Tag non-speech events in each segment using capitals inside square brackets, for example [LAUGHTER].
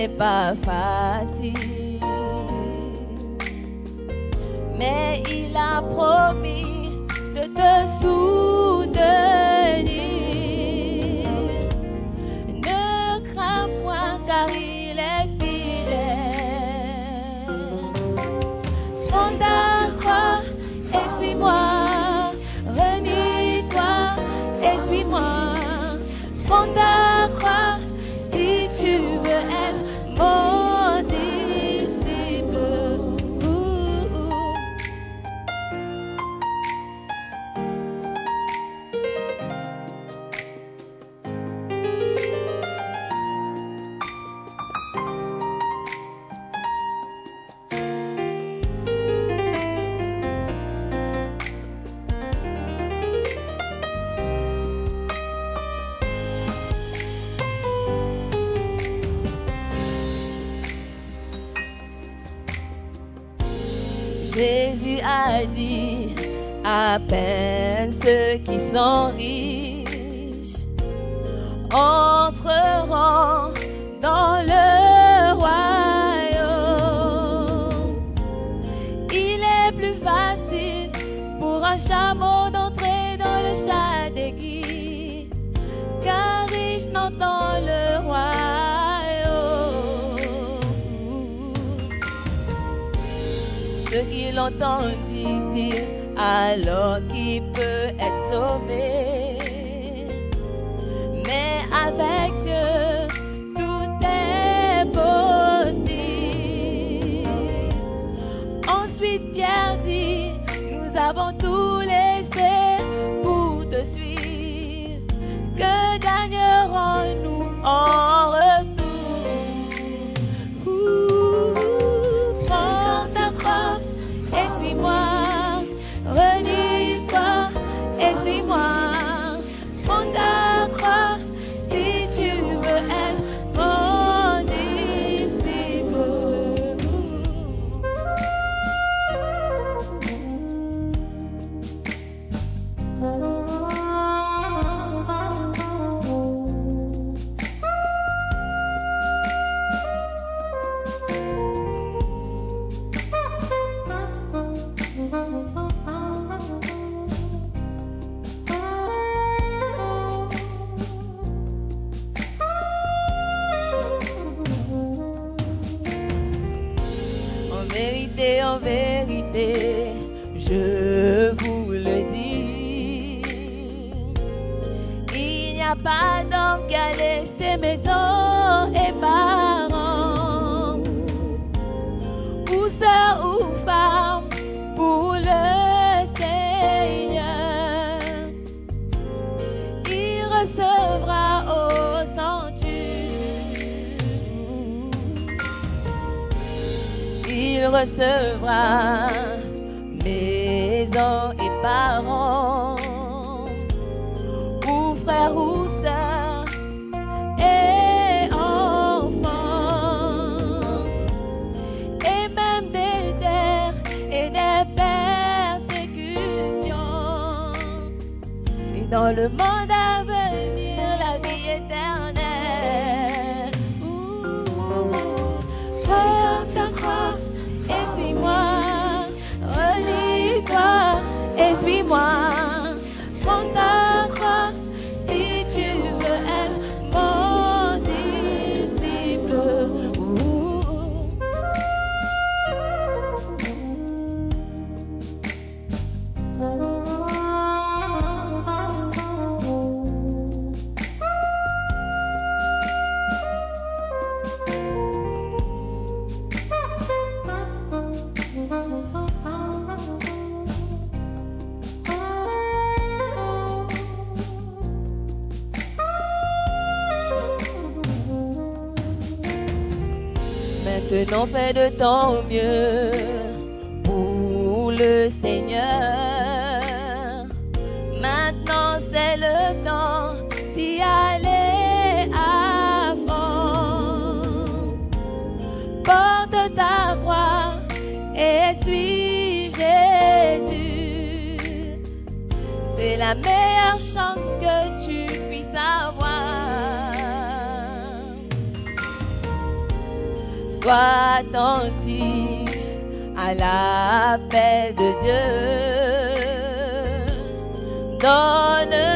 N'est pas n'entend le royaume. Ce qu'il entend dit-il alors qu'il peut être sauvé? Mais avec Dieu, tout est possible. Ensuite, Pierre dit, nous avons Oh. love. Maintenant fais de ton mieux pour le Seigneur. Maintenant c'est le temps d'y aller fond. Porte ta croix et suis Jésus. C'est la meilleure chance que tu puisses avoir. Sois attentif à l'appel de Dieu. Donne-toi,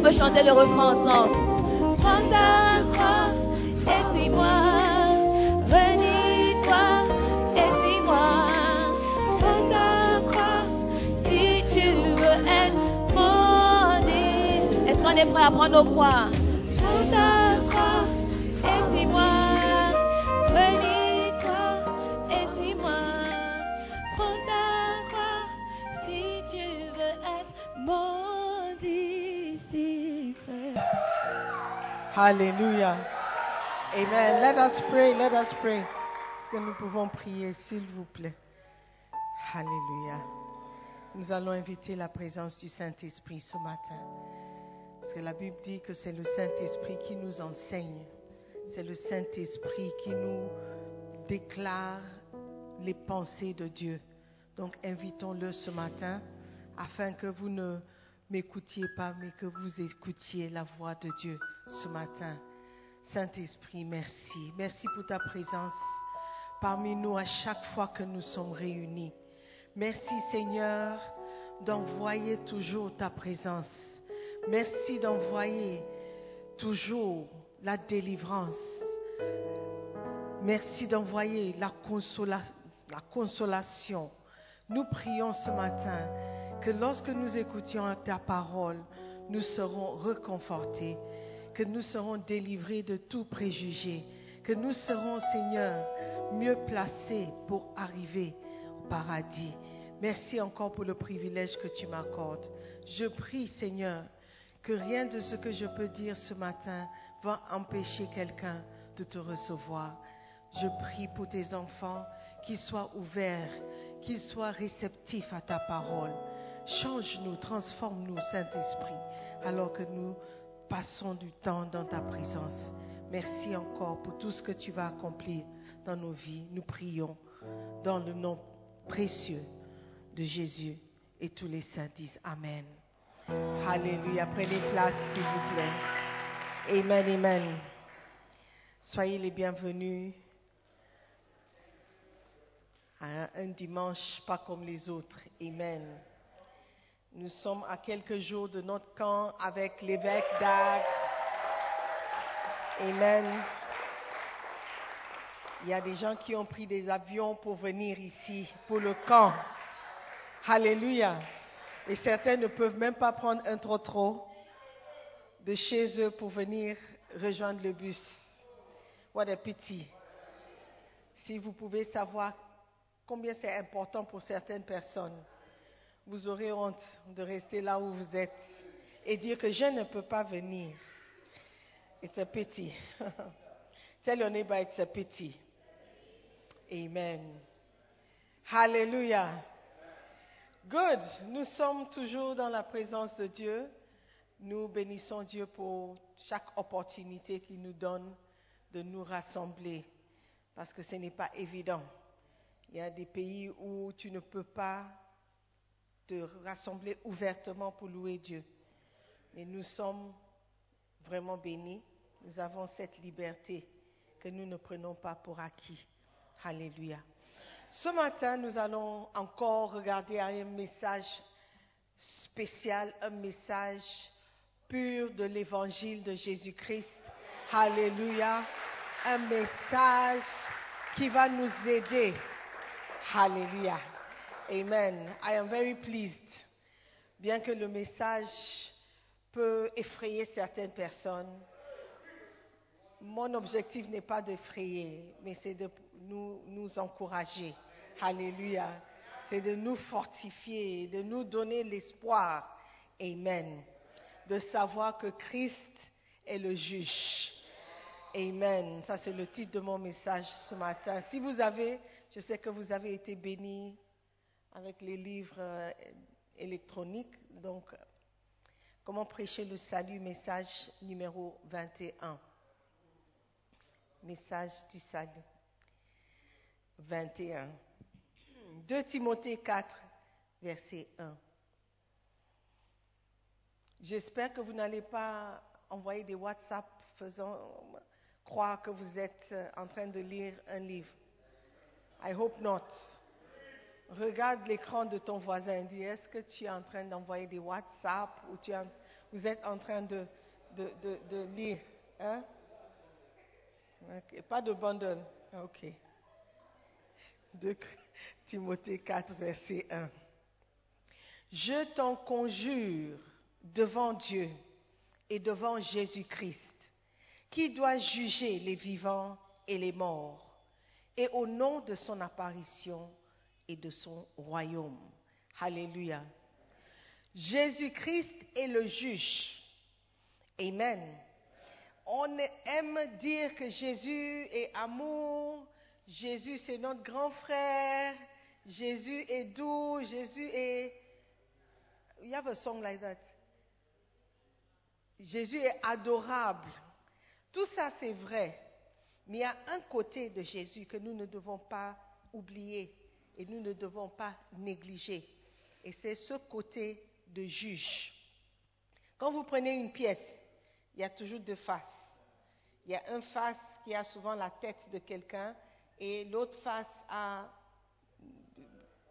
qu'on peut chanter le refrain ensemble? Prends ta croix et suis-moi. Relis-toi et suis-moi. Prends ta si tu veux être mon. Est-ce qu'on est prêt à prendre nos croix? Alléluia. Amen. Let us pray. Let us pray. Est-ce que nous pouvons prier, s'il vous plaît? Alléluia. Nous allons inviter la présence du Saint-Esprit ce matin. Parce que la Bible dit que c'est le Saint-Esprit qui nous enseigne. C'est le Saint-Esprit qui nous déclare les pensées de Dieu. Donc invitons-le ce matin afin que vous ne m'écoutiez pas, mais que vous écoutiez la voix de Dieu ce matin. Saint-Esprit, merci. Merci pour ta présence parmi nous à chaque fois que nous sommes réunis. Merci Seigneur d'envoyer toujours ta présence. Merci d'envoyer toujours la délivrance. Merci d'envoyer la, la consolation. Nous prions ce matin que lorsque nous écoutions ta parole, nous serons reconfortés, que nous serons délivrés de tout préjugé, que nous serons, Seigneur, mieux placés pour arriver au paradis. Merci encore pour le privilège que tu m'accordes. Je prie, Seigneur, que rien de ce que je peux dire ce matin va empêcher quelqu'un de te recevoir. Je prie pour tes enfants qu'ils soient ouverts, qu'ils soient réceptifs à ta parole. Change-nous, transforme-nous, Saint-Esprit, alors que nous passons du temps dans ta présence. Merci encore pour tout ce que tu vas accomplir dans nos vies. Nous prions dans le nom précieux de Jésus et tous les saints disent Amen Alléluia. Prenez place, s'il vous plaît. Amen, amen. Soyez les bienvenus à un dimanche pas comme les autres. Amen. Nous sommes à quelques jours de notre camp avec l'évêque d'Ag. Amen. Il y a des gens qui ont pris des avions pour venir ici, pour le camp. Alléluia. Et certains ne peuvent même pas prendre un trotro de chez eux pour venir rejoindre le bus. What a pity. Si vous pouvez savoir combien c'est important pour certaines personnes, vous aurez honte de rester là où vous êtes et dire que je ne peux pas venir. It's a pity. [LAUGHS] Tell your neighbor it's a pity. Amen. Hallelujah. Good. Nous sommes toujours dans la présence de Dieu. Nous bénissons Dieu pour chaque opportunité qu'il nous donne de nous rassembler. Parce que ce n'est pas évident. Il y a des pays où tu ne peux pas te rassembler ouvertement pour louer Dieu. Mais nous sommes vraiment bénis. Nous avons cette liberté que nous ne prenons pas pour acquis. Alléluia. Ce matin, nous allons encore regarder un message spécial, un message pur de l'évangile de Jésus-Christ. Alléluia. Un message qui va nous aider. Alléluia. Amen. I am very pleased. Bien que le message peut effrayer certaines personnes, mon objectif n'est pas d'effrayer, mais c'est de nous, nous encourager. Alléluia. C'est de nous fortifier, de nous donner l'espoir. Amen. De savoir que Christ est le juge. Amen. Ça, c'est le titre de mon message ce matin. Si vous avez, je sais que vous avez été bénis avec les livres euh, électroniques. Donc, comment prêcher le salut, message numéro 21. Message du salut. 21. 2 Timothée 4, verset 1. J'espère que vous n'allez pas envoyer des WhatsApp faisant croire que vous êtes en train de lire un livre. I hope not. Regarde l'écran de ton voisin dis, est-ce que tu es en train d'envoyer des WhatsApp ou tu es vous êtes en train de, de, de, de lire hein? Pas de bundle. OK. 2 Timothée 4, verset 1. Je t'en conjure devant Dieu et devant Jésus-Christ, qui doit juger les vivants et les morts, et au nom de son apparition et de son royaume. Alléluia. Jésus-Christ est le juge. Amen. On aime dire que Jésus est amour, Jésus c'est notre grand frère, Jésus est doux, Jésus est... You have a song like that. Jésus est adorable. Tout ça c'est vrai. Mais il y a un côté de Jésus que nous ne devons pas oublier et nous ne devons pas négliger. Et c'est ce côté de juge. Quand vous prenez une pièce, il y a toujours deux faces. Il y a un face qui a souvent la tête de quelqu'un et l'autre face a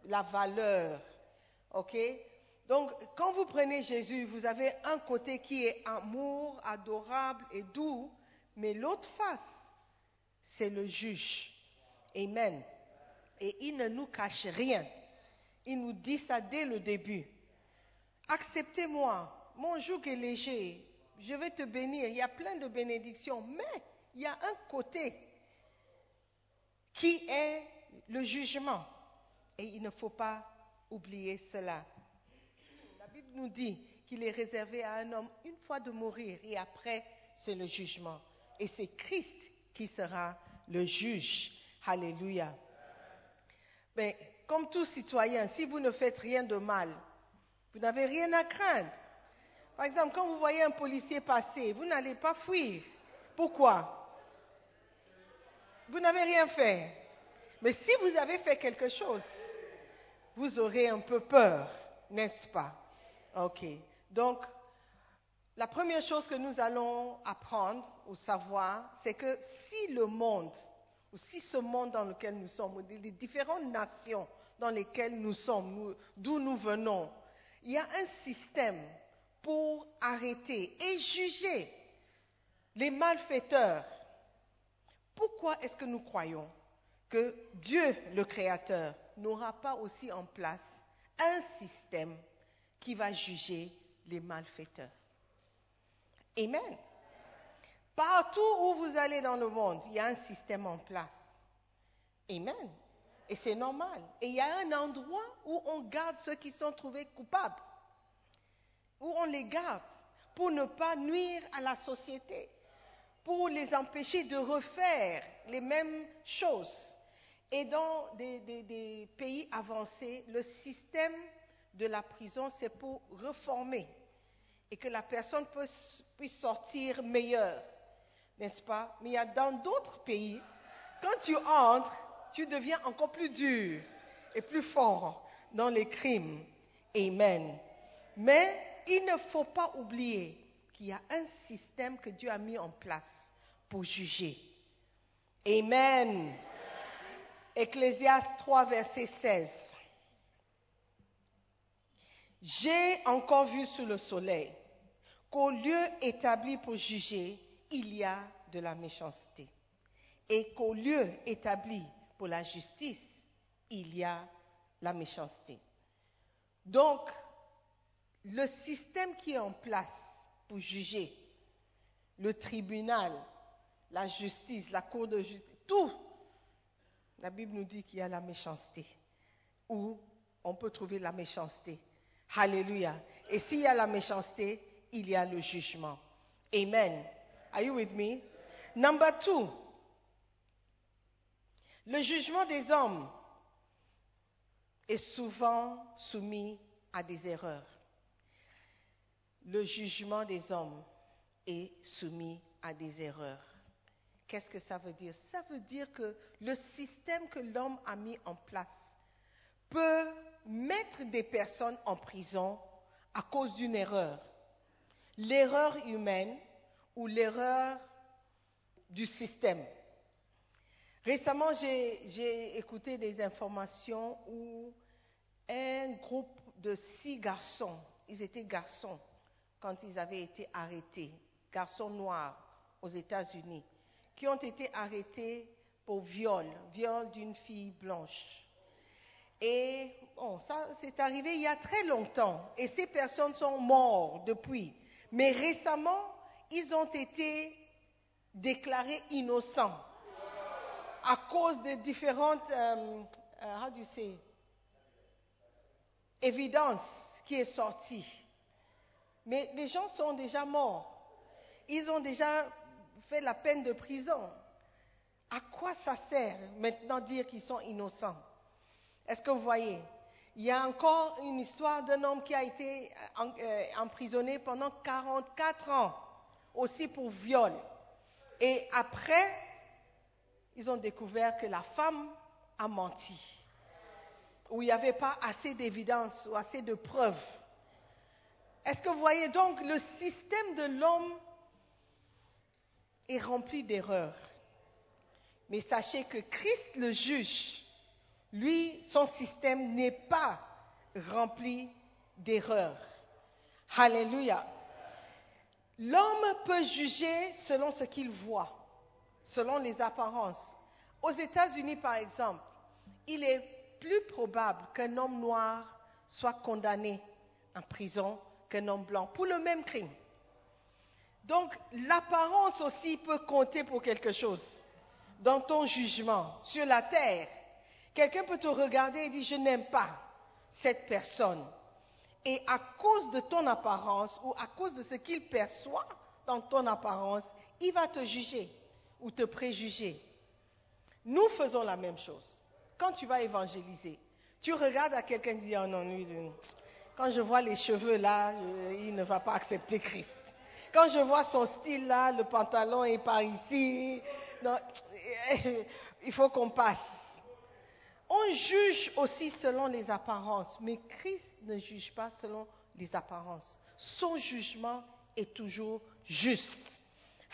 la valeur. OK? Donc, quand vous prenez Jésus, vous avez un côté qui est amour, adorable et doux, mais l'autre face, c'est le juge. Amen. Et il ne nous cache rien. Il nous dit ça dès le début. Acceptez-moi, mon joug est léger, je vais te bénir. Il y a plein de bénédictions, mais il y a un côté qui est le jugement. Et il ne faut pas oublier cela. La Bible nous dit qu'il est réservé à un homme une fois de mourir et après c'est le jugement. Et c'est Christ qui sera le juge. Alléluia. Mais comme tout citoyen, si vous ne faites rien de mal, vous n'avez rien à craindre. Par exemple, quand vous voyez un policier passer, vous n'allez pas fuir. Pourquoi? Vous n'avez rien fait. Mais si vous avez fait quelque chose, vous aurez un peu peur, n'est-ce pas? Ok. Donc, la première chose que nous allons apprendre ou savoir, c'est que si le monde, ou si ce monde dans lequel nous sommes, les différentes nations dans lesquelles nous sommes, d'où nous venons, il y a un système pour arrêter et juger les malfaiteurs. Pourquoi est-ce que nous croyons que Dieu, le Créateur, n'aura pas aussi en place un système qui va juger les malfaiteurs? Amen. Partout où vous allez dans le monde, il y a un système en place. Amen. Et c'est normal. Et il y a un endroit où on garde ceux qui sont trouvés coupables, où on les garde pour ne pas nuire à la société, pour les empêcher de refaire les mêmes choses. Et dans des, pays avancés, le système de la prison, c'est pour reformer et que la personne puisse sortir meilleure, n'est-ce pas? Mais il y a dans d'autres pays, quand tu entres, tu deviens encore plus dur et plus fort dans les crimes. Amen. Mais il ne faut pas oublier qu'il y a un système que Dieu a mis en place pour juger. Amen. Ecclésiaste 3, verset 16. J'ai encore vu sous le soleil qu'au lieu établi pour juger, il y a de la méchanceté. Et qu'au lieu établi pour la justice, il y a la méchanceté. Donc, le système qui est en place pour juger, le tribunal, la justice, la cour de justice, tout, la Bible nous dit qu'il y a la méchanceté, où on peut trouver la méchanceté. Alléluia. Et s'il y a la méchanceté, il y a le jugement. Amen. Are you with me? Number two, le jugement des hommes est souvent soumis à des erreurs. Le jugement des hommes est soumis à des erreurs. Qu'est-ce que ça veut dire? Ça veut dire que le système que l'homme a mis en place peut mettre des personnes en prison à cause d'une erreur. L'erreur humaine ou l'erreur du système. Récemment, j'ai écouté des informations où un groupe de six garçons, ils étaient garçons quand ils avaient été arrêtés, garçons noirs aux États-Unis, qui ont été arrêtés pour viol, viol d'une fille blanche. Et bon, ça, c'est arrivé il y a très longtemps. Et ces personnes sont mortes depuis. Mais récemment, ils ont été déclarés innocents à cause de différentes, euh, euh, how do you évidences qui est sortie. Mais les gens sont déjà morts. Ils ont déjà fait la peine de prison. À quoi ça sert maintenant dire qu'ils sont innocents? Est-ce que vous voyez? Il y a encore une histoire d'un homme qui a été euh, emprisonné pendant 44 ans, aussi pour viol. Et après, ils ont découvert que la femme a menti, où il n'y avait pas assez d'évidence ou assez de preuves. Est-ce que vous voyez donc le système de l'homme est rempli d'erreurs Mais sachez que Christ le juge, lui, son système n'est pas rempli d'erreurs. Alléluia. L'homme peut juger selon ce qu'il voit, selon les apparences. Aux États-Unis, par exemple, il est plus probable qu'un homme noir soit condamné en prison qu'un homme blanc pour le même crime. Donc, l'apparence aussi peut compter pour quelque chose dans ton jugement sur la terre. Quelqu'un peut te regarder et dire, je n'aime pas cette personne. Et à cause de ton apparence ou à cause de ce qu'il perçoit dans ton apparence, il va te juger ou te préjuger. Nous faisons la même chose. Quand tu vas évangéliser, tu regardes à quelqu'un et dis, oh non, quand je vois les cheveux là, il ne va pas accepter Christ. Quand je vois son style là, le pantalon est par ici, non, [LAUGHS] il faut qu'on passe. On juge aussi selon les apparences, mais Christ ne juge pas selon les apparences. son jugement est toujours juste.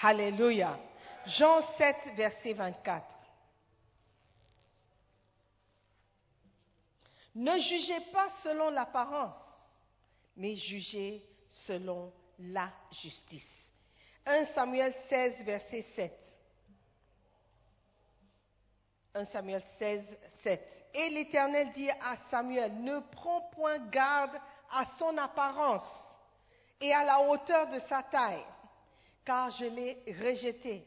Alléluia. Jean 7, verset 24. Ne jugez pas selon l'apparence, mais jugez selon la justice. 1 Samuel 16, verset 7. 1 Samuel 16, 7. Et l'Éternel dit à Samuel, ne prends point garde à son apparence et à la hauteur de sa taille, car je l'ai rejeté.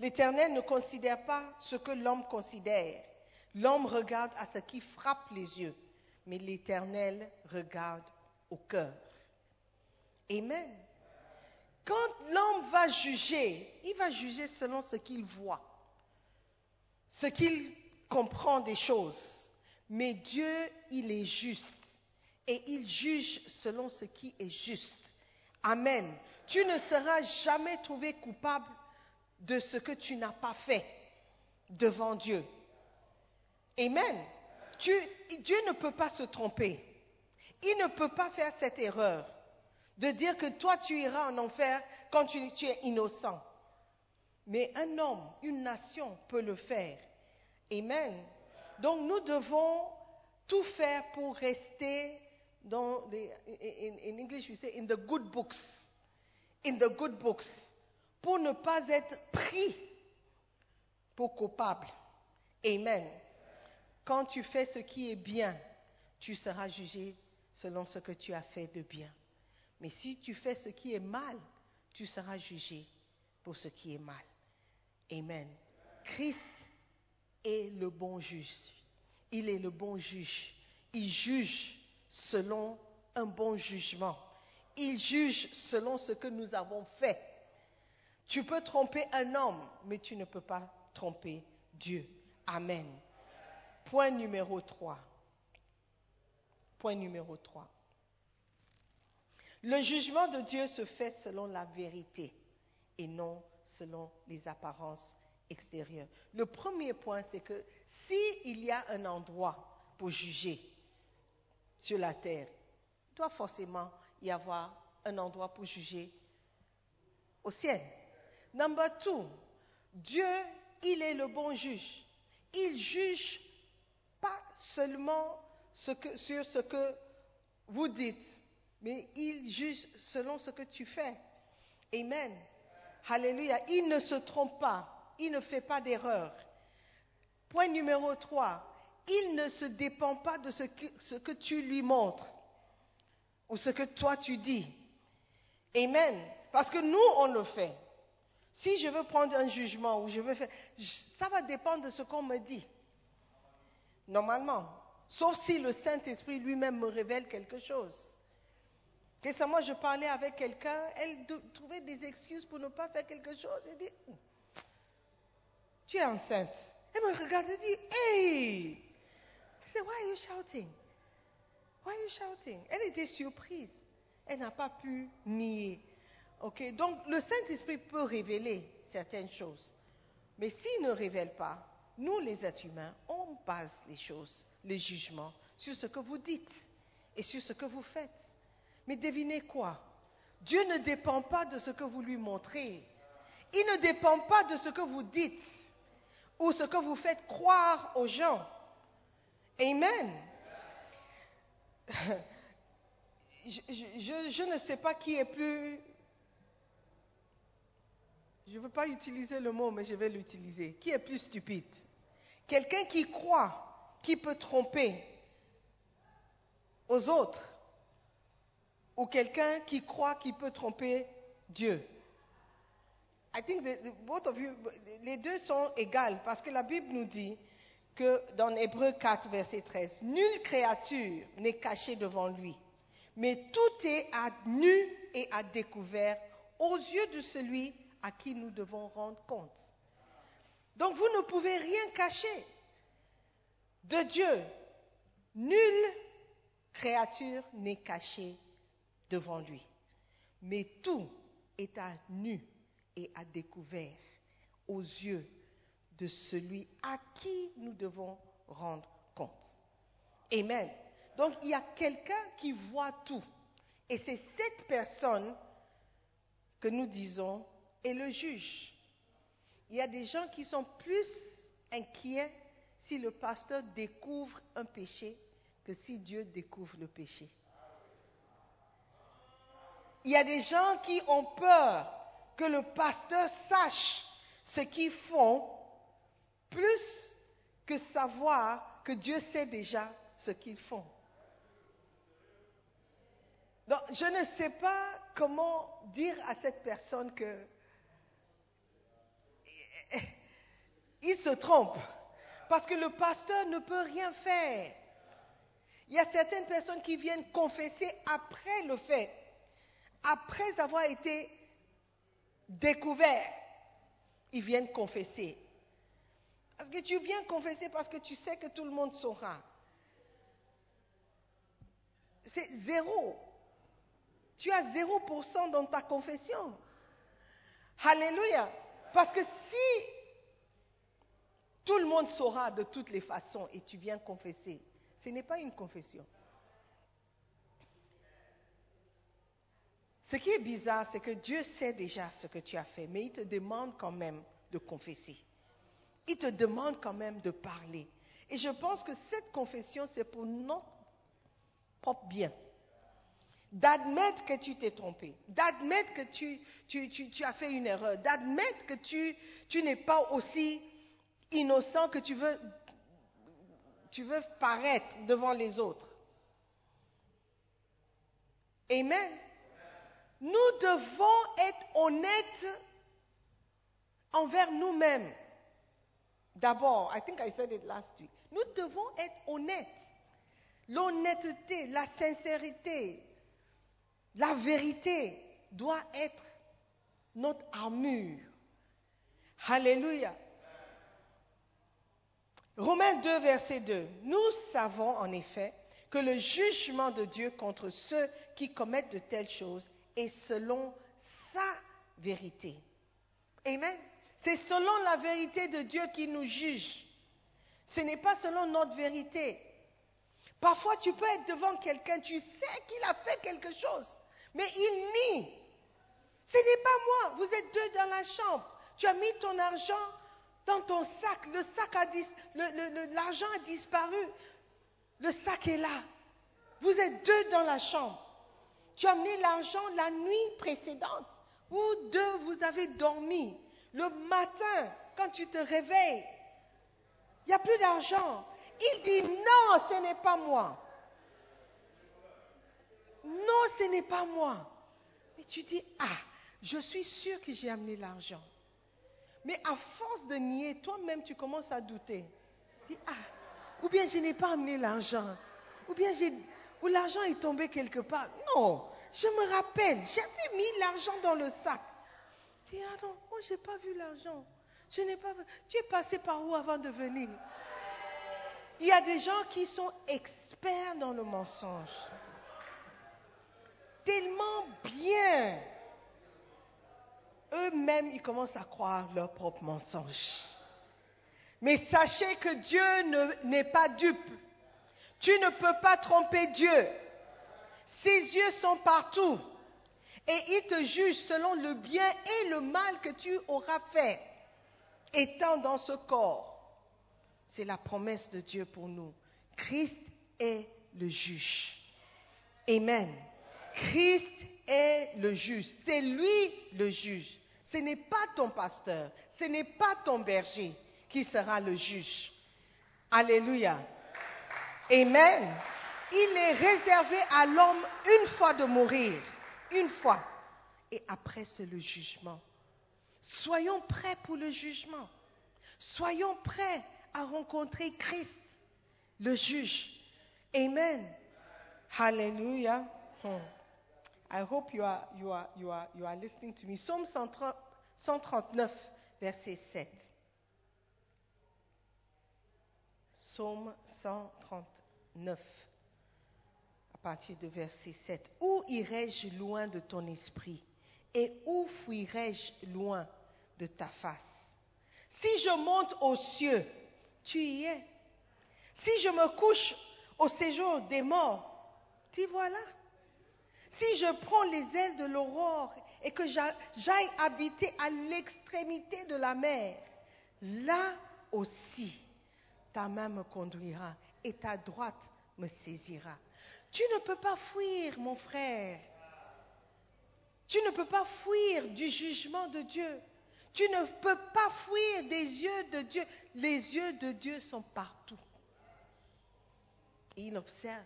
L'Éternel ne considère pas ce que l'homme considère. L'homme regarde à ce qui frappe les yeux, mais l'Éternel regarde au cœur. Amen. Quand l'homme va juger, il va juger selon ce qu'il voit, ce qu'il comprend des choses. Mais Dieu, il est juste et il juge selon ce qui est juste. Amen. Tu ne seras jamais trouvé coupable de ce que tu n'as pas fait devant Dieu. Amen. Dieu ne peut pas se tromper. Il ne peut pas faire cette erreur de dire que toi tu iras en enfer quand tu, es innocent. Mais un homme, une nation peut le faire. Amen. Donc nous devons tout faire pour rester dans les, in, English we say in the good books, in the good books, pour ne pas être pris pour coupable. Amen. Quand tu fais ce qui est bien, tu seras jugé selon ce que tu as fait de bien. Mais si tu fais ce qui est mal, tu seras jugé pour ce qui est mal. Amen. Christ est le bon juge. Il est le bon juge. Il juge selon un bon jugement. Il juge selon ce que nous avons fait. Tu peux tromper un homme, mais tu ne peux pas tromper Dieu. Amen. Point numéro 3. Point numéro 3. Le jugement de Dieu se fait selon la vérité et non selon les apparences extérieures. Le premier point, c'est que s'il y a un endroit pour juger sur la terre, il doit forcément y avoir un endroit pour juger au ciel. Number two, Dieu, il est le bon juge. Il juge pas seulement sur ce que vous dites, mais il juge selon ce que tu fais. Amen. Alléluia. Il ne se trompe pas. Il ne fait pas d'erreur. Point numéro 3. Il ne se dépend pas de ce que, tu lui montres ou ce que toi tu dis. Amen. Parce que nous, on le fait. Si je veux prendre un jugement ou je veux faire, ça va dépendre de ce qu'on me dit. Normalement. Sauf si le Saint-Esprit lui-même me révèle quelque chose. Récemment, je parlais avec quelqu'un, elle trouvait des excuses pour ne pas faire quelque chose. Elle dit, tu es enceinte. Elle me regarde et dit, hey! Je dis, why are you shouting? Why are you shouting? Elle était surprise. Elle n'a pas pu nier. Ok, donc le Saint-Esprit peut révéler certaines choses. Mais s'il ne révèle pas, nous les êtres humains, on base les choses, les jugements, sur ce que vous dites et sur ce que vous faites. Mais devinez quoi? Dieu ne dépend pas de ce que vous lui montrez. Il ne dépend pas de ce que vous dites ou ce que vous faites croire aux gens. Amen. [LAUGHS] Je, ne sais pas qui est plus... Je ne veux pas utiliser le mot, mais je vais l'utiliser. Qui est plus stupide? Quelqu'un qui croit qu'il peut tromper aux autres ou quelqu'un qui croit qu'il peut tromper Dieu. I think both of you, les deux sont égales parce que la Bible nous dit que dans Hébreu 4, verset 13, nulle créature n'est cachée devant lui, mais tout est à nu et à découvert aux yeux de celui à qui nous devons rendre compte. Donc vous ne pouvez rien cacher de Dieu. Nulle créature n'est cachée devant lui. Mais tout est à nu et à découvert aux yeux de celui à qui nous devons rendre compte. Amen. Donc il y a quelqu'un qui voit tout. Et c'est cette personne que nous disons est le juge. Il y a des gens qui sont plus inquiets si le pasteur découvre un péché que si Dieu découvre le péché. Il y a des gens qui ont peur que le pasteur sache ce qu'ils font plus que savoir que Dieu sait déjà ce qu'ils font. Donc, je ne sais pas comment dire à cette personne que il se trompe. Parce que le pasteur ne peut rien faire. Il y a certaines personnes qui viennent confesser après le fait, après avoir été découverts. Ils viennent confesser. Parce que tu viens confesser parce que tu sais que tout le monde saura. C'est zéro. Tu as zéro pour cent dans ta confession. Alléluia. Parce que si tout le monde saura de toutes les façons et tu viens confesser, ce n'est pas une confession. Ce qui est bizarre, c'est que Dieu sait déjà ce que tu as fait, mais il te demande quand même de confesser. Il te demande quand même de parler. Et je pense que cette confession, c'est pour notre propre bien. D'admettre que tu t'es trompé, d'admettre que tu, as fait une erreur, d'admettre que tu, n'es pas aussi innocent que tu veux paraître devant les autres. Amen. Nous devons être honnêtes envers nous-mêmes. D'abord, I think I said it last week. Nous devons être honnêtes. L'honnêteté, la sincérité, la vérité doit être notre armure. Alléluia. Romains 2, verset 2. Nous savons en effet que le jugement de Dieu contre ceux qui commettent de telles choses est selon sa vérité. Amen. C'est selon la vérité de Dieu qui nous juge. Ce n'est pas selon notre vérité. Parfois, tu peux être devant quelqu'un, tu sais qu'il a fait quelque chose, mais il nie. Ce n'est pas moi. Vous êtes deux dans la chambre. Tu as mis ton argent dans ton sac. Le sac a l'argent a disparu. Le sac est là. Vous êtes deux dans la chambre. Tu as amené l'argent la nuit précédente. Vous deux, vous avez dormi. Le matin, quand tu te réveilles, il n'y a plus d'argent. Il dit non, ce n'est pas moi. Non, ce n'est pas moi. Et tu dis, ah, je suis sûr que j'ai amené l'argent. Mais à force de nier, toi-même, tu commences à douter. Tu dis, ah, ou bien je n'ai pas amené l'argent. Ou bien j'ai, ou l'argent est tombé quelque part. Non, je me rappelle, j'avais mis l'argent dans le sac. Tu dis, ah non, moi je n'ai pas vu l'argent. Je n'ai pas vu. Tu es passé par où avant de venir? Il y a des gens qui sont experts dans le mensonge. Tellement bien. Eux-mêmes, ils commencent à croire leur propre mensonge. Mais sachez que Dieu n'est pas dupe. Tu ne peux pas tromper Dieu. Ses yeux sont partout. Et il te juge selon le bien et le mal que tu auras fait, étant dans ce corps. C'est la promesse de Dieu pour nous. Christ est le juge. Amen. Christ est le juge. C'est lui le juge. Ce n'est pas ton pasteur, ce n'est pas ton berger qui sera le juge. Alléluia. Amen. Il est réservé à l'homme une fois de mourir, une fois. Et après, c'est le jugement. Soyons prêts pour le jugement. Soyons prêts à rencontrer Christ, le juge. Amen. Hallelujah. Hmm. I hope you are, you are, you are, you are listening to me. Psaume 139, verset 7. Psaume 139 à partir de verset 7. Où irai-je loin de ton esprit et où fuirai-je loin de ta face? Si je monte aux cieux, tu y es. Si je me couche au séjour des morts, tu voilà. Si je prends les ailes de l'aurore et que j'a- j'aille habiter à l'extrémité de la mer, là aussi, ta main me conduira et ta droite me saisira. Tu ne peux pas fuir, mon frère. Tu ne peux pas fuir du jugement de Dieu. Tu ne peux pas fuir des yeux de Dieu. Les yeux de Dieu sont partout. Et il observe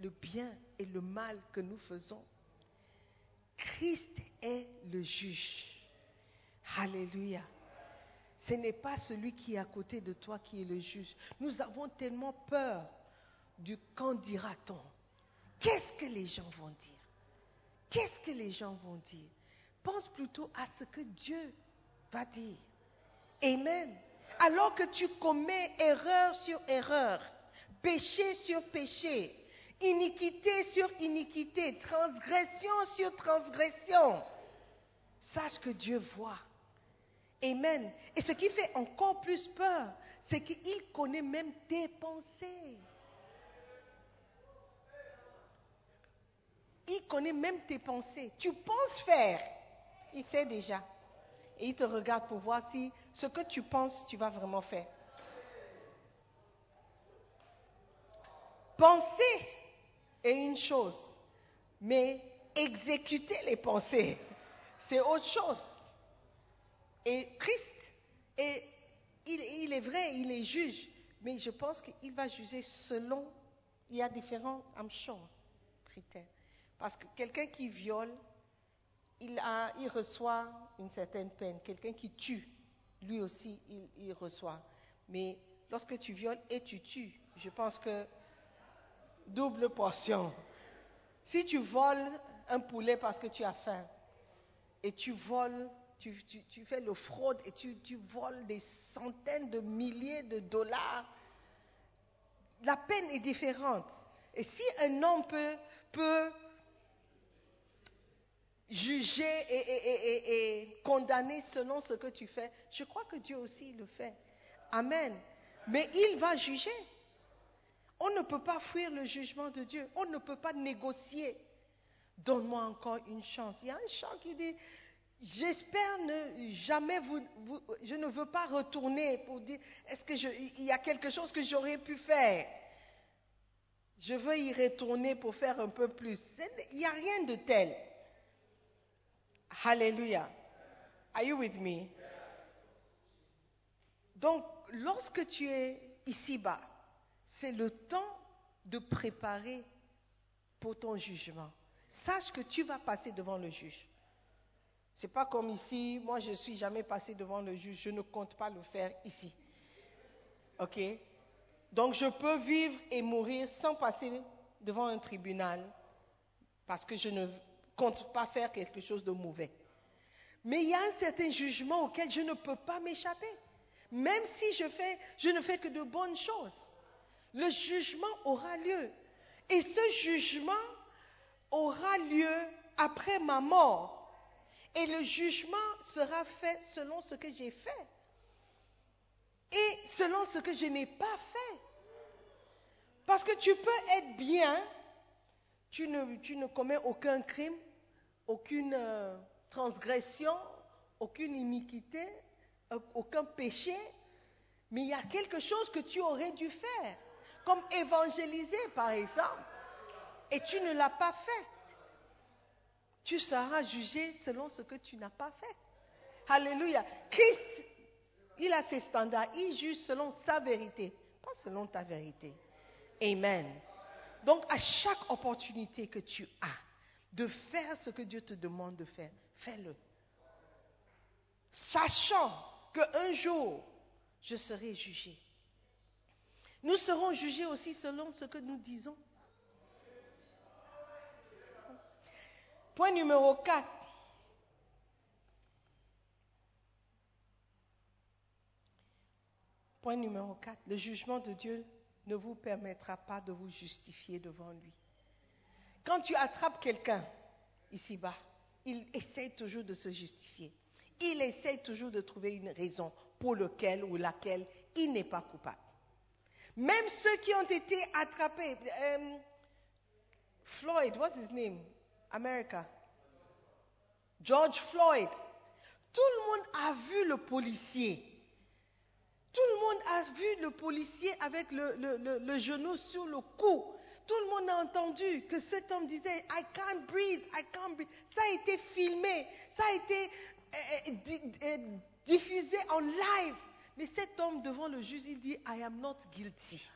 le bien et le mal que nous faisons. Christ est le juge. Alléluia. Ce n'est pas celui qui est à côté de toi qui est le juge. Nous avons tellement peur du qu'en dira-t-on. Qu'est-ce que les gens vont dire? Qu'est-ce que les gens vont dire? Pense plutôt à ce que Dieu va dire. Amen. Alors que tu commets erreur sur erreur, péché sur péché, iniquité sur iniquité, transgression sur transgression, sache que Dieu voit. Amen. Et ce qui fait encore plus peur, c'est qu'il connaît même tes pensées. Il connaît même tes pensées. Tu penses faire, il sait déjà. Et il te regarde pour voir si ce que tu penses, tu vas vraiment faire. Penser est une chose, mais exécuter les pensées, c'est autre chose. Et Christ, est, il, est vrai, il est juge, mais je pense qu'il va juger selon, il y a différents, critères. Parce que quelqu'un qui viole, il, reçoit une certaine peine. Quelqu'un qui tue, lui aussi, il reçoit. Mais lorsque tu violes et tu tues, je pense que double portion. Si tu voles un poulet parce que tu as faim, et tu voles, tu, fais le fraude et tu, voles des centaines de milliers de dollars, la peine est différente. Et si un homme peut, juger et condamner selon ce que tu fais, je crois que Dieu aussi le fait. Amen. Mais il va juger. On ne peut pas fuir le jugement de Dieu. On ne peut pas négocier. Donne-moi encore une chance. Il y a un chant qui dit, j'espère ne jamais vous, je ne veux pas retourner pour dire, est-ce que je- il y a quelque chose que j'aurais pu faire? Je veux y retourner pour faire un peu plus. Il n'y a rien de tel. Alléluia. Are you with me? Donc, lorsque tu es ici-bas, c'est le temps de préparer pour ton jugement. Sache que tu vas passer devant le juge. C'est pas comme ici, moi je suis jamais passé devant le juge, je ne compte pas le faire ici. OK? Donc je peux vivre et mourir sans passer devant un tribunal parce que je ne compte pas faire quelque chose de mauvais. Mais il y a un certain jugement auquel je ne peux pas m'échapper. Même si je, fais, je ne fais que de bonnes choses. Le jugement aura lieu. Et ce jugement aura lieu après ma mort. Et le jugement sera fait selon ce que j'ai fait. Et selon ce que je n'ai pas fait. Parce que tu peux être bien, tu ne, commets aucun crime, aucune euh, transgression, aucune iniquité, aucun péché, mais il y a quelque chose que tu aurais dû faire, comme évangéliser par exemple, et tu ne l'as pas fait. Tu seras jugé selon ce que tu n'as pas fait. Alléluia. Christ, il a ses standards, il juge selon sa vérité, pas selon ta vérité. Amen. Donc à chaque opportunité que tu as de faire ce que Dieu te demande de faire, fais-le. Sachant qu'un jour, je serai jugé. Nous serons jugés aussi selon ce que nous disons. Point numéro 4. Point numéro 4. Le jugement de Dieu ne vous permettra pas de vous justifier devant lui. Quand tu attrapes quelqu'un ici-bas, il essaie toujours de se justifier. Il essaie toujours de trouver une raison pour laquelle ou laquelle il n'est pas coupable. Même ceux qui ont été attrapés, euh, Floyd, what's his name? America. George Floyd. Tout le monde a vu le policier. Tout le monde a vu le policier avec le, le- le- genou sur le cou. Tout le monde a entendu que cet homme disait I can't breathe, I can't breathe. Ça a été filmé, ça a été euh, di- euh, diffusé en live. Mais cet homme devant le juge, il dit I am not guilty.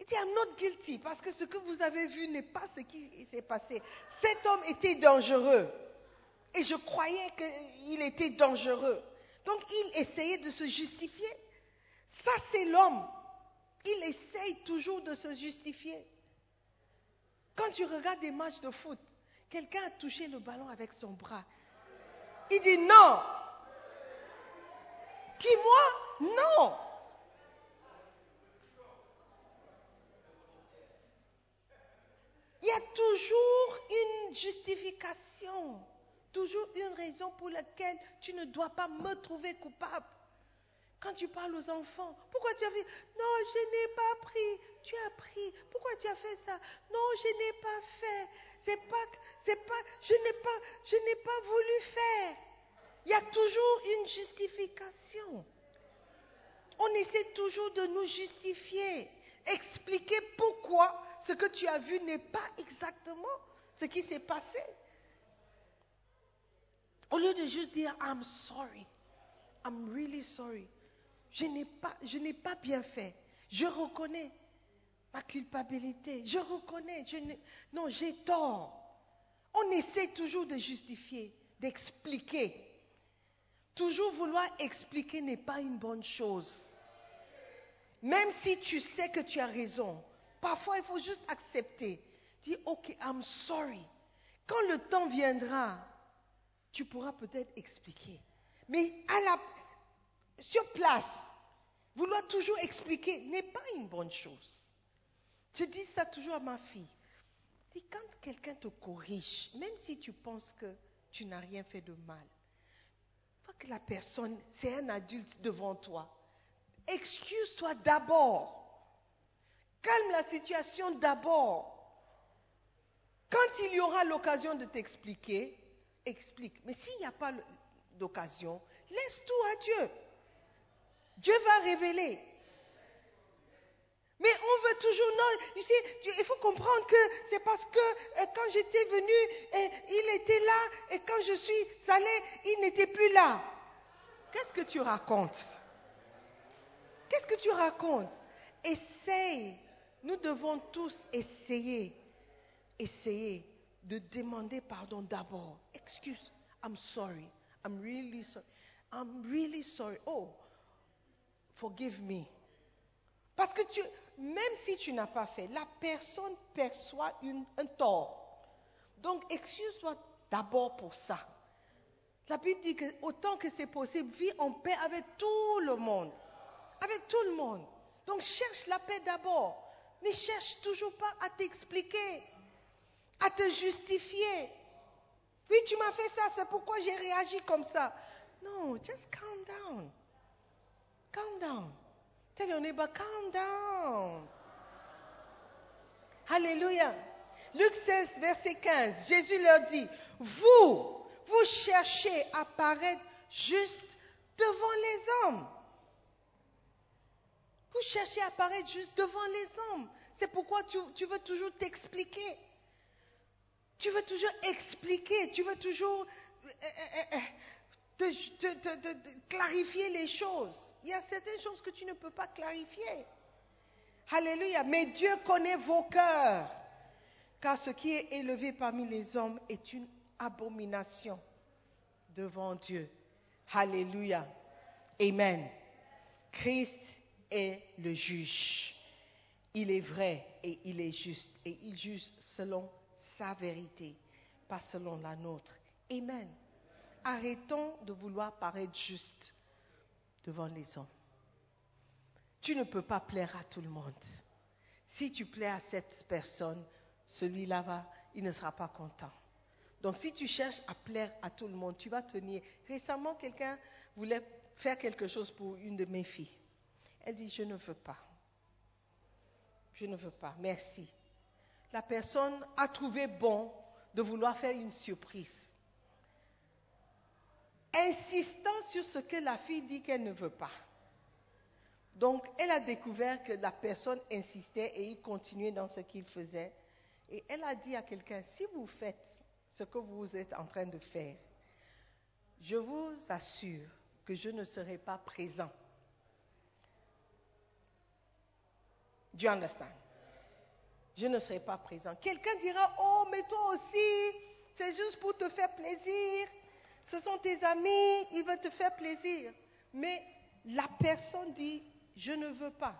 Il dit I'm not guilty parce que ce que vous avez vu n'est pas ce qui s'est passé. Cet homme était dangereux. Et je croyais qu'il était dangereux. Donc il essayait de se justifier. Ça, c'est l'homme. Il essaye toujours de se justifier. Quand tu regardes des matchs de foot, quelqu'un a touché le ballon avec son bras. Il dit non. Qui moi? Non. Il y a toujours une justification, toujours une raison pour laquelle tu ne dois pas me trouver coupable. Quand tu parles aux enfants, pourquoi tu as fait Non, je n'ai pas pris. Tu as pris. Pourquoi tu as fait ça? Non, je n'ai pas fait. C'est pas, c'est pas, je n'ai pas, je n'ai pas voulu faire. Il y a toujours une justification. On essaie toujours de nous justifier, expliquer pourquoi ce que tu as vu n'est pas exactement ce qui s'est passé. Au lieu de juste dire I'm sorry, I'm really sorry. Je n'ai pas, pas bien fait. Je reconnais ma culpabilité. Je reconnais. Je non, j'ai tort. On essaie toujours de justifier, d'expliquer. Toujours vouloir expliquer n'est pas une bonne chose. Même si tu sais que tu as raison, parfois il faut juste accepter. Dire, ok, I'm sorry. Quand le temps viendra, tu pourras peut-être expliquer. Mais à la, sur place, vouloir toujours expliquer n'est pas une bonne chose. Je dis ça toujours à ma fille. Dis, quand quelqu'un te corrige, même si tu penses que tu n'as rien fait de mal, faut que la personne, c'est un adulte devant toi. Excuse-toi d'abord. Calme la situation d'abord. Quand il y aura l'occasion de t'expliquer, explique. Mais s'il n'y a pas d'occasion, laisse tout à Dieu. Dieu va révéler. Mais on veut toujours, non, tu sais, il faut comprendre que c'est parce que euh, quand j'étais venu, euh, il était là, et quand je suis allé, il n'était plus là. Qu'est-ce que tu racontes? Qu'est-ce que tu racontes? Essaye. Nous devons tous essayer, essayer de demander pardon d'abord. Excuse, I'm sorry. I'm really sorry. I'm really sorry. Oh, forgive me. Parce que même si tu n'as pas fait, la personne perçoit un tort. Donc, excuse-toi d'abord pour ça. La Bible dit que autant que c'est possible, vis en paix avec tout le monde. Avec tout le monde. Donc, cherche la paix d'abord. Ne cherche toujours pas à t'expliquer, à te justifier. Oui, tu m'as fait ça, c'est pourquoi j'ai réagi comme ça. Non, just calm down. Calm down. Tell your neighbor, calm down. Alléluia. Luc 16, verset 15, Jésus leur dit, vous, vous cherchez à paraître juste devant les hommes. Vous cherchez à paraître juste devant les hommes. C'est pourquoi tu, veux toujours t'expliquer. Tu veux toujours expliquer, tu veux toujours euh, euh, euh, clarifier les choses. Il y a certaines choses que tu ne peux pas clarifier. Alléluia. Mais Dieu connaît vos cœurs. Car ce qui est élevé parmi les hommes est une abomination devant Dieu. Alléluia. Amen. Christ est le juge. Il est vrai et il est juste. Et il juge selon sa vérité, pas selon la nôtre. Amen. Arrêtons de vouloir paraître juste devant les hommes. Tu ne peux pas plaire à tout le monde. Si tu plais à cette personne, celui-là va, il ne sera pas content. Donc si tu cherches à plaire à tout le monde, tu vas tenir. Récemment, quelqu'un voulait faire quelque chose pour une de mes filles. Elle dit, je ne veux pas. Je ne veux pas, merci. la personne a trouvé bon de vouloir faire une surprise. Insistant sur ce que la fille dit qu'elle ne veut pas. Donc, elle a découvert que la personne insistait et il continuait dans ce qu'il faisait. Et elle a dit à quelqu'un, si vous faites ce que vous êtes en train de faire, je vous assure que je ne serai pas présent. Do? Je ne serai pas présent. Quelqu'un dira, oh, mais toi aussi, c'est juste pour te faire plaisir. Ce sont tes amis, ils veulent te faire plaisir. Mais la personne dit, je ne veux pas.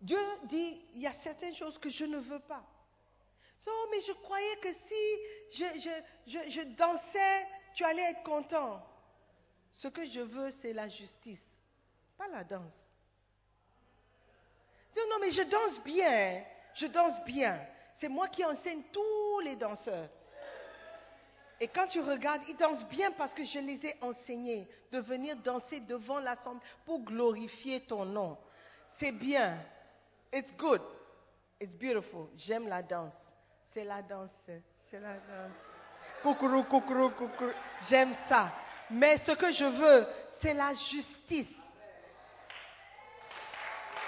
Dieu dit, il y a certaines choses que je ne veux pas. So, mais je croyais que si je, je, je, je dansais, tu allais être content. Ce que je veux, c'est la justice, pas la danse. Non, non, mais je danse bien, je danse bien. C'est moi qui enseigne tous les danseurs. Et quand tu regardes, ils dansent bien parce que je les ai enseignés de venir danser devant l'assemblée pour glorifier ton nom. C'est bien. It's good. It's beautiful. J'aime la danse. C'est la danse. C'est la danse. Coucou, coucou, coucou. J'aime ça. Mais ce que je veux, c'est la justice.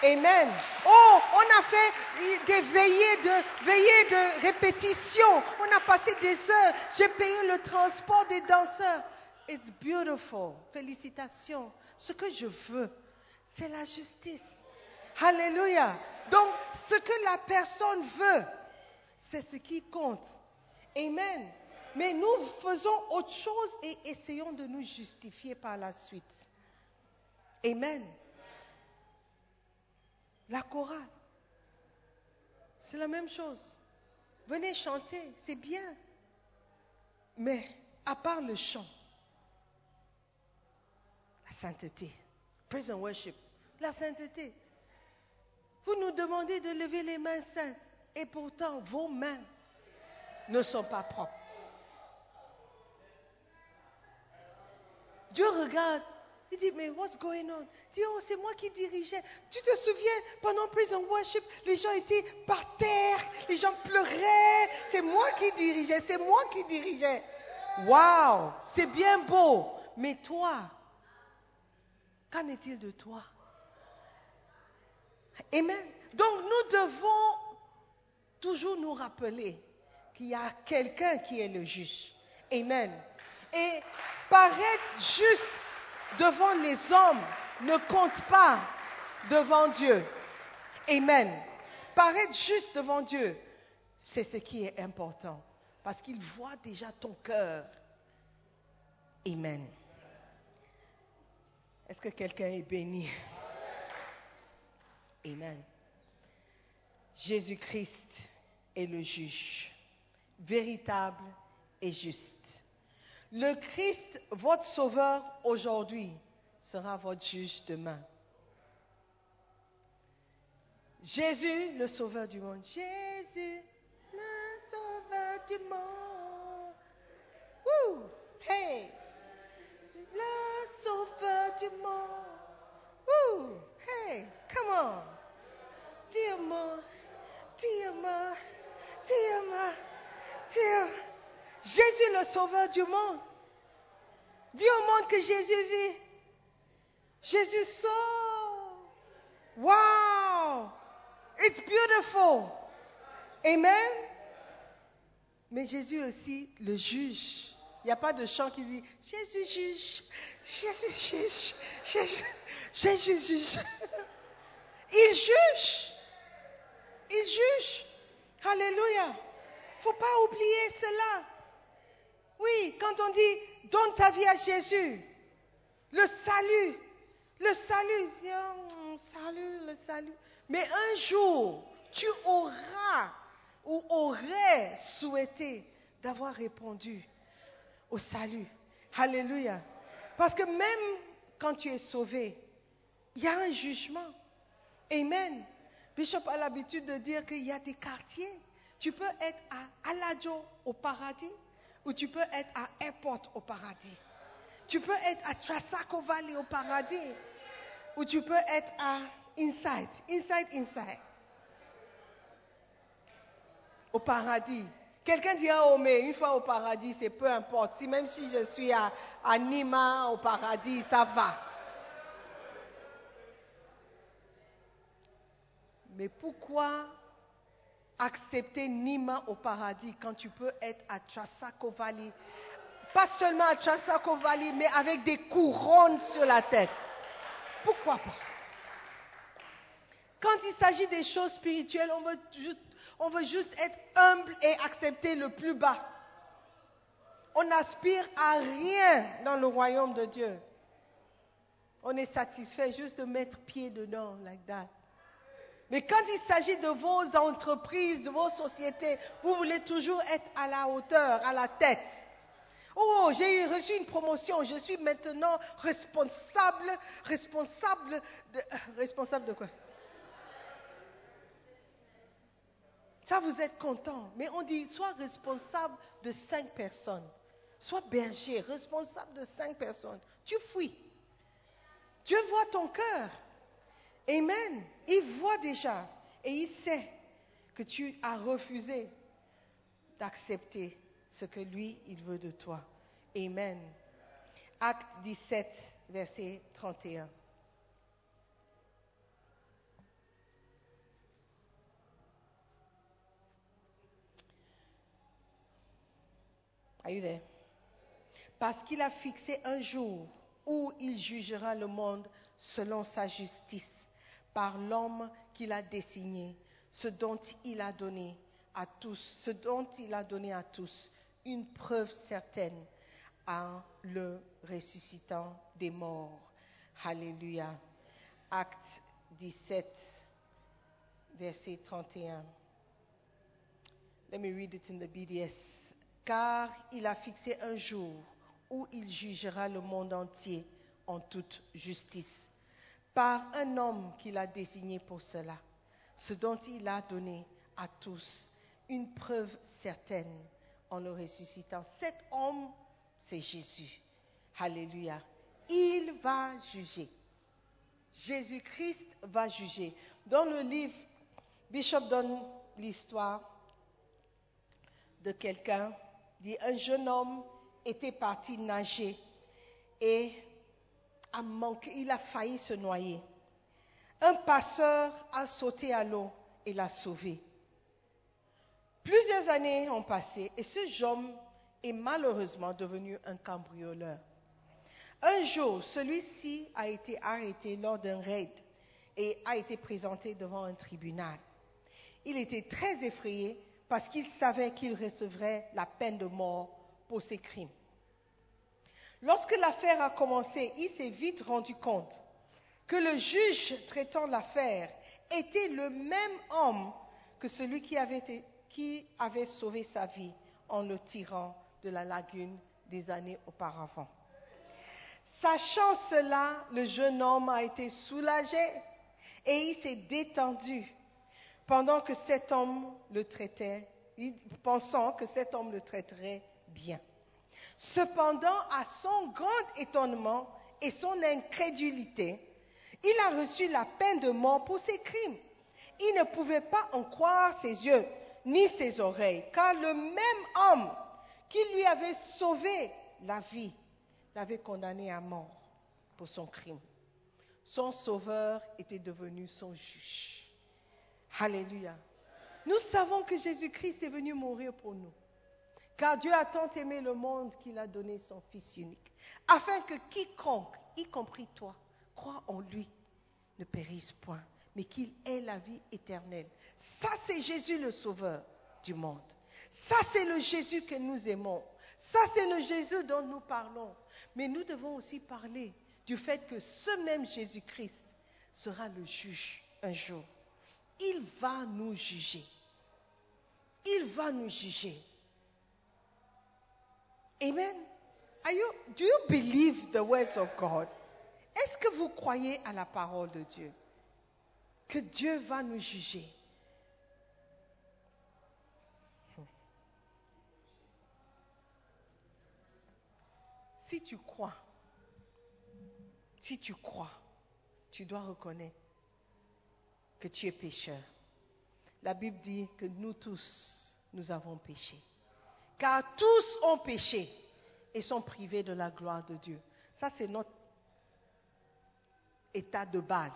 Amen. Oh, on a fait des veillées de, veillées répétition. On a passé des heures. J'ai payé le transport des danseurs. It's beautiful. Félicitations. Ce que je veux, c'est la justice. Alléluia. Donc, ce que la personne veut, c'est ce qui compte. Amen. Mais nous faisons autre chose et essayons de nous justifier par la suite. Amen. La chorale, c'est la même chose. Venez chanter, c'est bien. Mais à part le chant, la sainteté, praise worship, la sainteté. Vous nous demandez de lever les mains saintes et pourtant vos mains ne sont pas propres. Dieu regarde il dit, mais what's going on? Dit, oh, c'est moi qui dirigeais. Tu te souviens, pendant Prison Worship, les gens étaient par terre, les gens pleuraient. C'est moi qui dirigeais, c'est moi qui dirigeais. Wow, c'est bien beau. Mais toi, qu'en est-il de toi? Amen. Donc nous devons toujours nous rappeler qu'il y a quelqu'un qui est le juge. Amen. Et paraître juste devant les hommes ne compte pas devant Dieu. Amen. Paraître juste devant Dieu, c'est ce qui est important. Parce qu'il voit déjà ton cœur. Amen. Est-ce que quelqu'un est béni? Amen. Jésus-Christ est le juge, véritable et juste. Le Christ, votre sauveur aujourd'hui, sera votre juge demain. Jésus, le sauveur du monde. Jésus, le sauveur du monde. Woo! Hey! Le sauveur du monde. Woo! Hey! Come on! Dis-moi, dis-moi, dis-moi. Jésus le sauveur du monde. Dis au monde que Jésus vit. Jésus sauve. Wow! It's beautiful. Amen. Mais Jésus aussi le juge. Il n'y a pas de chant qui dit Jésus juge, Jésus juge, Jésus, Jésus juge. Il juge. Il juge. Alléluia. Il ne faut pas oublier cela. Oui, quand on dit donne ta vie à Jésus, le salut, le salut, salut, le salut. Mais un jour, tu auras ou aurais souhaité d'avoir répondu au salut. Alléluia. Parce que même quand tu es sauvé, il y a un jugement. Amen. Bishop a l'habitude de dire qu'il y a des quartiers. Tu peux être à Aladjo au paradis ou tu peux être à Airport au paradis. Tu peux être à Trasaco Valley au paradis. Ou tu peux être à Inside. Inside, inside. au paradis. Quelqu'un dira, oh mais une fois au paradis, c'est peu importe. Si même si je suis à, à Nima au paradis, ça va. Mais pourquoi accepter Nima au paradis quand tu peux être à Chasako Valley Pas seulement à Chasako Valley, mais avec des couronnes sur la tête. Pourquoi pas? Quand il s'agit des choses spirituelles, on veut, juste, on veut juste être humble et accepter le plus bas. On n'aspire à rien dans le royaume de Dieu. On est satisfait juste de mettre pied dedans, like that. Mais quand il s'agit de vos entreprises, de vos sociétés, vous voulez toujours être à la hauteur, à la tête. Oh, j'ai reçu une promotion, je suis maintenant responsable, responsable de, responsable de quoi? Ça, vous êtes content. Mais on dit, sois responsable de cinq personnes. Sois berger, responsable de cinq personnes. Tu fuis. Dieu voit ton cœur. Amen. Il voit déjà et il sait que tu as refusé d'accepter ce que lui, il veut de toi. Amen. Acte 17, verset 31. Are you there? Parce qu'il a fixé un jour où il jugera le monde selon sa justice par l'homme qu'il a désigné, ce dont il a donné à tous, ce dont il a donné à tous une preuve certaine en le ressuscitant des morts. Alléluia. Acte 17, verset 31. Let me read it in the BDS. Car il a fixé un jour où il jugera le monde entier en toute justice par un homme qu'il a désigné pour cela, ce dont il a donné à tous une preuve certaine en le ressuscitant. Cet homme, c'est Jésus. Alléluia. Il va juger. Jésus-Christ va juger. Dans le livre, Bishop donne l'histoire de quelqu'un, dit un jeune homme était parti nager et il a failli se noyer. Un passeur a sauté à l'eau et l'a sauvé. Plusieurs années ont passé et ce jeune est malheureusement devenu un cambrioleur. Un jour, celui-ci a été arrêté lors d'un raid et a été présenté devant un tribunal. Il était très effrayé parce qu'il savait qu'il recevrait la peine de mort pour ses crimes. Lorsque l'affaire a commencé, il s'est vite rendu compte que le juge traitant l'affaire était le même homme que celui qui avait, sauvé sa vie en le tirant de la lagune des années auparavant. Sachant cela, le jeune homme a été soulagé et il s'est détendu pendant que cet homme le traitait, pensant que cet homme le traiterait bien. Cependant, à son grand étonnement et son incrédulité, il a reçu la peine de mort pour ses crimes. Il ne pouvait pas en croire ses yeux ni ses oreilles, car le même homme qui lui avait sauvé la vie l'avait condamné à mort pour son crime. Son sauveur était devenu son juge. Alléluia. Nous savons que Jésus-Christ est venu mourir pour nous. Car Dieu a tant aimé le monde qu'il a donné son Fils unique, afin que quiconque, y compris toi, croit en lui, ne périsse point, mais qu'il ait la vie éternelle. Ça, c'est Jésus le Sauveur du monde. Ça, c'est le Jésus que nous aimons. Ça, c'est le Jésus dont nous parlons. Mais nous devons aussi parler du fait que ce même Jésus-Christ sera le juge un jour. Il va nous juger. Il va nous juger. Amen. Are you, do you believe the words of God? Est-ce que vous croyez à la parole de Dieu? Que Dieu va nous juger. Si tu crois, si tu crois, tu dois reconnaître que tu es pécheur. La Bible dit que nous tous, nous avons péché. Car tous ont péché et sont privés de la gloire de Dieu. Ça, c'est notre état de base.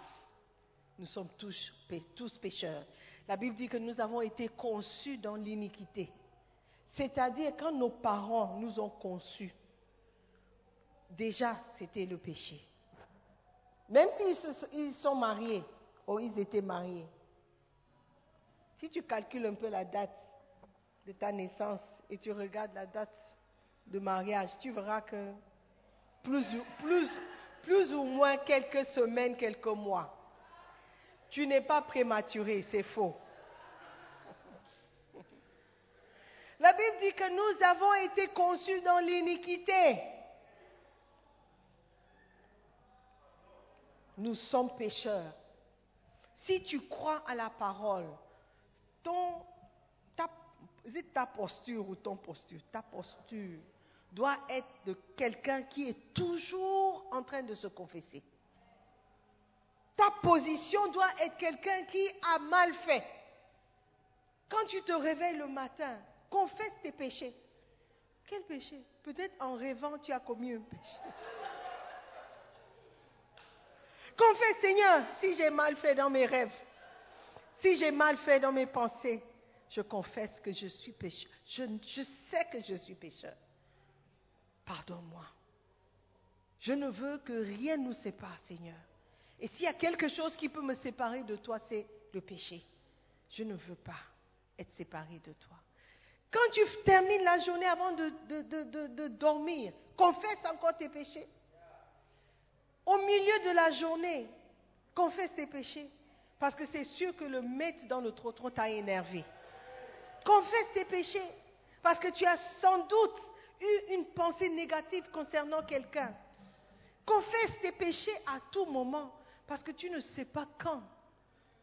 Nous sommes tous, pécheurs. La Bible dit que nous avons été conçus dans l'iniquité. C'est-à-dire quand nos parents nous ont conçus, déjà c'était le péché. Même s'ils sont mariés, ou ils étaient mariés. Si tu calcules un peu la date de ta naissance et tu regardes la date de mariage, tu verras que plus, ou moins quelques semaines, quelques mois. Tu n'es pas prématuré, c'est faux. La Bible dit que nous avons été conçus dans l'iniquité. Nous sommes pécheurs. Si tu crois à la parole, ton, ta posture ou ton posture, ta posture doit être de quelqu'un qui est toujours en train de se confesser. Ta position doit être quelqu'un qui a mal fait. Quand tu te réveilles le matin, confesse tes péchés. Quel péché? Peut-être en rêvant, tu as commis un péché. Confesse, Seigneur, si j'ai mal fait dans mes rêves, si j'ai mal fait dans mes pensées, je confesse que je suis pécheur. Je, sais que je suis pécheur. Pardonne-moi. Je ne veux que rien nous sépare, Seigneur. Et s'il y a quelque chose qui peut me séparer de toi, c'est le péché. Je ne veux pas être séparé de toi. Quand tu termines la journée avant de, dormir, confesse encore tes péchés. Au milieu de la journée, confesse tes péchés. Parce que c'est sûr que le maître dans le trottoir t'a énervé. Confesse tes péchés. Parce que tu as sans doute eu une pensée négative concernant quelqu'un. Confesse tes péchés à tout moment. Parce que tu ne sais pas quand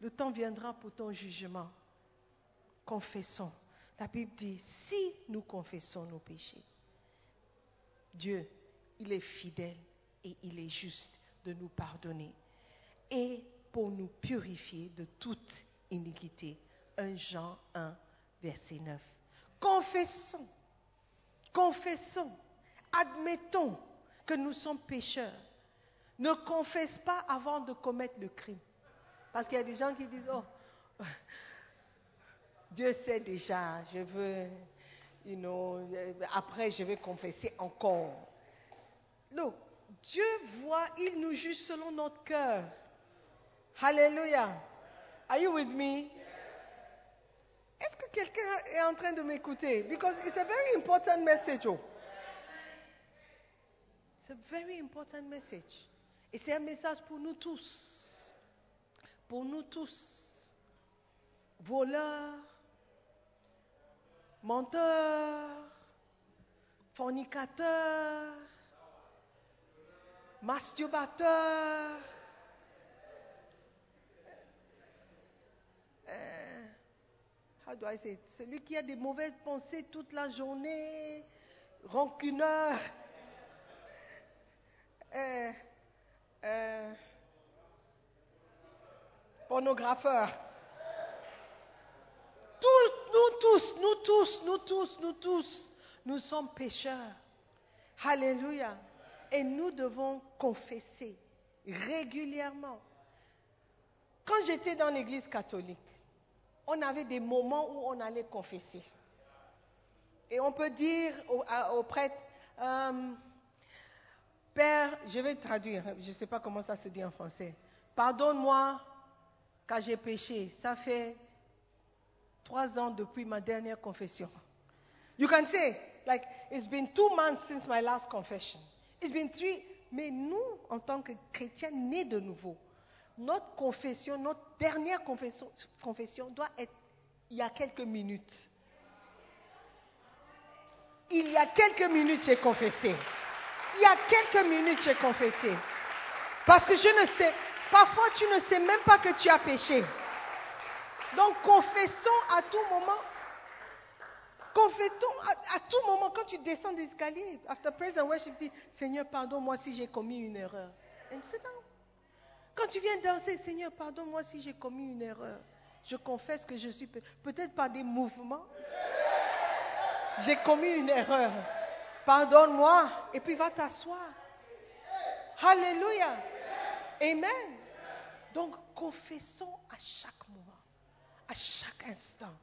le temps viendra pour ton jugement. Confessons. La Bible dit, si nous confessons nos péchés, Dieu, il est fidèle et il est juste de nous pardonner et pour nous purifier de toute iniquité. 1 Jean 1, verset 9. Confessons, confessons, admettons que nous sommes pécheurs. Ne confesse pas avant de commettre le crime. Parce qu'il y a des gens qui disent, oh, [LAUGHS] Dieu sait déjà, je veux, you know, après je vais confesser encore. Look, Dieu voit, il nous juge selon notre cœur. Hallelujah. Are you with me? Quelqu'un est en train de m'écouter? Because it's a very important message. Oh. It's a very important message. Et c'est un message pour nous tous. Pour nous tous. Voleurs, menteur, fornicateur, masturbateur, say celui qui a des mauvaises pensées toute la journée, rancuneur, euh, euh, pornographeur nous tous, nous tous, nous tous, nous tous, nous sommes pécheurs. Alléluia. Et nous devons confesser régulièrement. Quand j'étais dans l'église catholique, on avait des moments où on allait confesser. Et on peut dire au, prêtre, euh, Père, je vais traduire, je ne sais pas comment ça se dit en français. Pardonne-moi car j'ai péché. Ça fait trois ans depuis ma dernière confession. You can say, like, it's been two months since my last confession. It's been three. Mais nous, en tant que chrétiens nés de nouveau, notre confession, notre dernière confession, doit être il y a quelques minutes. Il y a quelques minutes, j'ai confessé. Il y a quelques minutes, j'ai confessé. Parce que je ne sais, parfois tu ne sais même pas que tu as péché. Donc confessons à tout moment. Confessons à, tout moment quand tu descends des escaliers. After praise and worship, dis Seigneur, pardonne-moi si j'ai commis une erreur. Quand tu viens danser, Seigneur, pardonne-moi si j'ai commis une erreur. Je confesse que je suis peut-être par des mouvements. j'ai commis une erreur. Pardonne-moi. Et puis va t'asseoir. Alléluia. Amen. Donc, confessons à chaque moment, à chaque instant.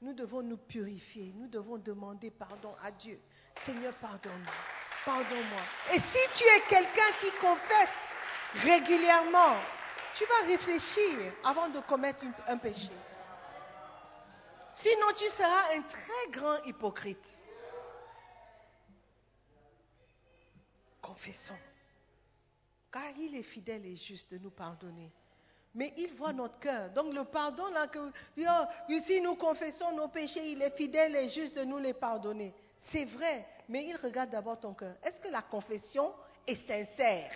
Nous devons nous purifier. Nous devons demander pardon à Dieu. Seigneur, pardonne-moi. Pardonne-moi. Et si tu es quelqu'un qui confesse régulièrement, tu vas réfléchir avant de commettre un péché. Sinon, tu seras un très grand hypocrite. Confessons. Car il est fidèle et juste de nous pardonner. Mais il voit notre cœur. Donc le pardon, là, que oh, si nous confessons nos péchés, il est fidèle et juste de nous les pardonner. C'est vrai, mais il regarde d'abord ton cœur. Est-ce que la confession est sincère?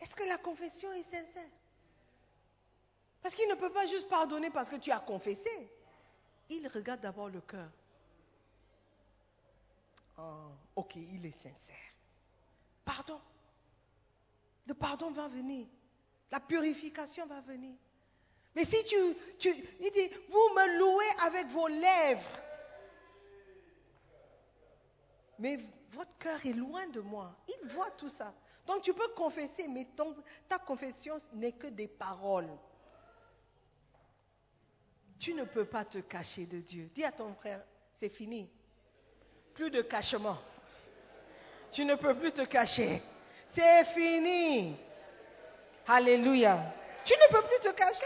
Est-ce que la confession est sincère? Parce qu'il ne peut pas juste pardonner parce que tu as confessé. Il regarde d'abord le cœur. Oh, ok, il est sincère. Pardon. Le pardon va venir. La purification va venir. Mais si tu, tu, il dit, vous me louez avec vos lèvres, mais votre cœur est loin de moi. Il voit tout ça. Donc tu peux confesser, mais ton- ta confession n'est que des paroles. Tu ne peux pas te cacher de Dieu. Dis à ton frère, c'est fini. Plus de cachement. Tu ne peux plus te cacher. C'est fini. Alléluia. Tu ne peux plus te cacher.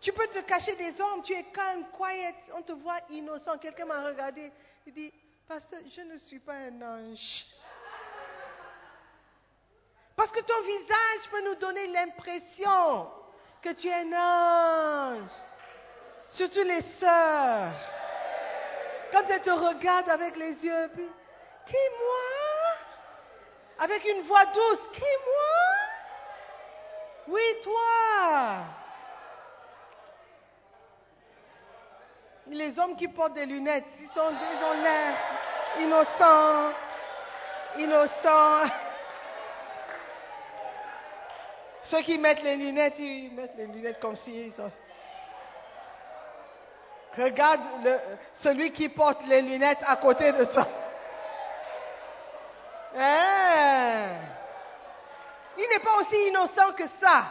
Tu peux te cacher des hommes, tu es calme, quiet, on te voit innocent. Quelqu'un m'a regardé, il dit, Pasteur, je ne suis pas un ange. Parce que ton visage peut nous donner l'impression que tu es un ange. Surtout les sœurs. Quand elles te regardent avec les yeux, puis, qui moi? Avec une voix douce, qui moi? Oui, toi. Les hommes qui portent des lunettes, ils, sont, ils ont l'air innocents, innocents. Ceux qui mettent les lunettes, ils mettent les lunettes comme si sont... Regarde celui qui porte les lunettes à côté de toi. Hein? Il n'est pas aussi innocent que ça.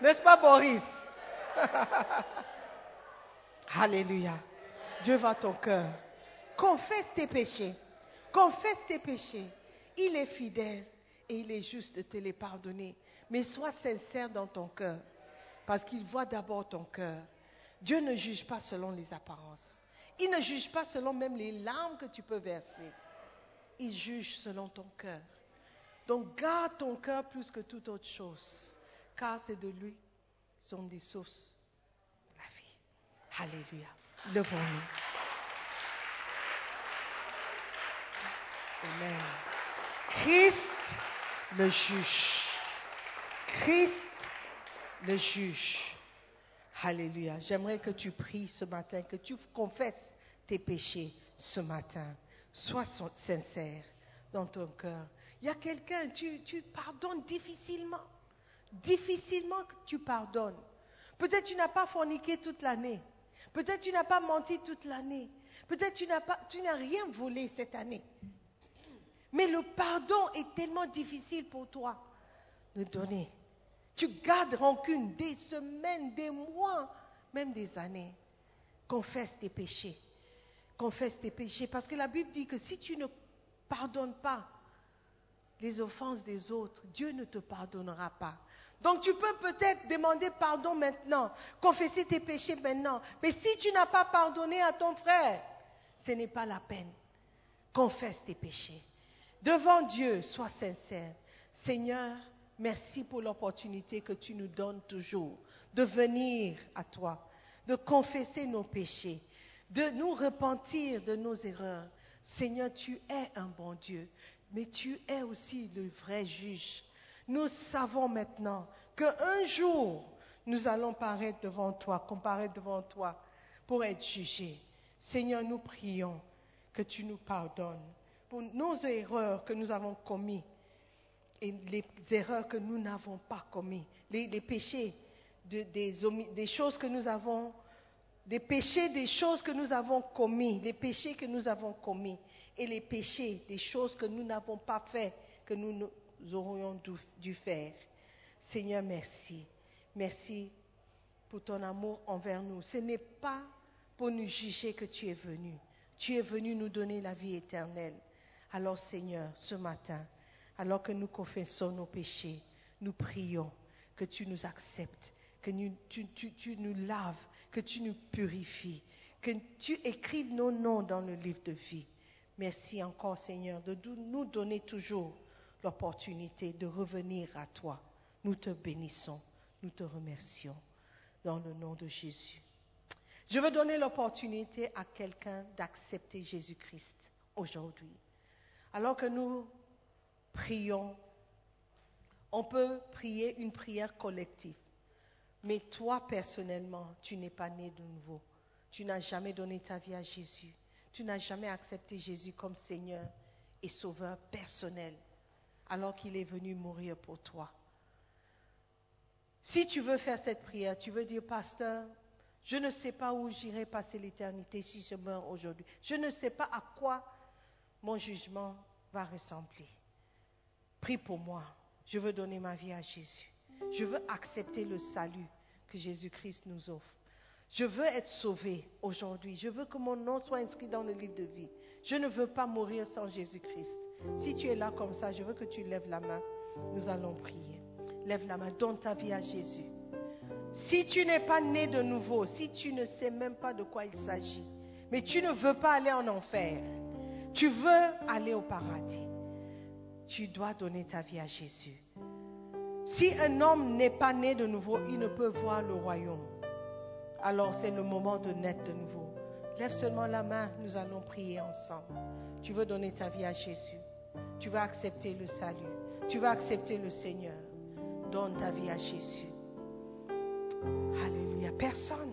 N'est-ce pas, Boris? [LAUGHS] Alléluia. Dieu va ton cœur. Confesse tes péchés. Confesse tes péchés. Il est fidèle et il est juste de te les pardonner. Mais sois sincère dans ton cœur. Parce qu'il voit d'abord ton cœur. Dieu ne juge pas selon les apparences. Il ne juge pas selon même les larmes que tu peux verser. Il juge selon ton cœur. Donc garde ton cœur plus que toute autre chose. Car c'est de lui sont des sources de la vie. Alléluia. Levons-nous. Amen. Christ le juge. Christ le juge. Alléluia. J'aimerais que tu pries ce matin, que tu confesses tes péchés ce matin. Sois sincère dans ton cœur. Il y a quelqu'un, tu, pardonnes difficilement. Difficilement que tu pardonnes. Peut-être tu n'as pas forniqué toute l'année. Peut-être tu n'as pas menti toute l'année. Peut-être tu n'as tu n'as rien volé cette année. Mais le pardon est tellement difficile pour toi de donner. Tu gardes rancune des semaines, des mois, même des années. Confesse tes péchés. Confesse tes péchés. Parce que la Bible dit que si tu ne pardonnes pas les offenses des autres, Dieu ne te pardonnera pas. Donc tu peux peut-être demander pardon maintenant, confesser tes péchés maintenant. Mais si tu n'as pas pardonné à ton frère, ce n'est pas la peine. Confesse tes péchés. Devant Dieu, sois sincère. Seigneur, merci pour l'opportunité que tu nous donnes toujours de venir à toi, de confesser nos péchés, de nous repentir de nos erreurs. Seigneur, tu es un bon Dieu, mais tu es aussi le vrai juge. Nous savons maintenant qu'un jour, nous allons paraître devant toi, comparaître devant toi pour être jugés. Seigneur, nous prions que tu nous pardonnes pour nos erreurs que nous avons commises et les erreurs que nous n'avons pas commises, les, péchés de- des, choses que nous avons, des péchés, des choses que nous avons commis, les péchés que nous avons commis et les péchés, des choses que nous n'avons pas fait, que nous, aurions dû faire. Seigneur, merci. Merci pour ton amour envers nous. Ce n'est pas pour nous juger que tu es venu. Tu es venu nous donner la vie éternelle. Alors Seigneur, ce matin, alors que nous confessons nos péchés, nous prions que tu nous acceptes, que tu, nous laves, que tu nous purifies, que tu écrives nos noms dans le livre de vie. Merci encore Seigneur de nous donner toujours l'opportunité de revenir à toi. Nous te bénissons, nous te remercions dans le nom de Jésus. Je veux donner l'opportunité à quelqu'un d'accepter Jésus-Christ aujourd'hui. Alors que nous prions, on peut prier une prière collective. Mais toi, personnellement, tu n'es pas né de nouveau. Tu n'as jamais donné ta vie à Jésus. Tu n'as jamais accepté Jésus comme Seigneur et Sauveur personnel, alors qu'il est venu mourir pour toi. Si tu veux faire cette prière, tu veux dire, pasteur, je ne sais pas où j'irai passer l'éternité si je meurs aujourd'hui. Je ne sais pas à quoi mon jugement va ressembler. Prie pour moi. Je veux donner ma vie à Jésus. Je veux accepter le salut que Jésus-Christ nous offre. Je veux être sauvé aujourd'hui. Je veux que mon nom soit inscrit dans le livre de vie. Je ne veux pas mourir sans Jésus-Christ. Si tu es là comme ça, je veux que tu lèves la main. Nous allons prier. Lève la main. Donne ta vie à Jésus. Si tu n'es pas né de nouveau, si tu ne sais même pas de quoi il s'agit, mais tu ne veux pas aller en enfer, tu veux aller au paradis, tu dois donner ta vie à Jésus. Si un homme n'est pas né de nouveau, il ne peut voir le royaume. Alors c'est le moment de naître de nouveau. Lève seulement la main, nous allons prier ensemble. Tu veux donner ta vie à Jésus. Tu veux accepter le salut. Tu veux accepter le Seigneur. Donne ta vie à Jésus. Alléluia. Personne.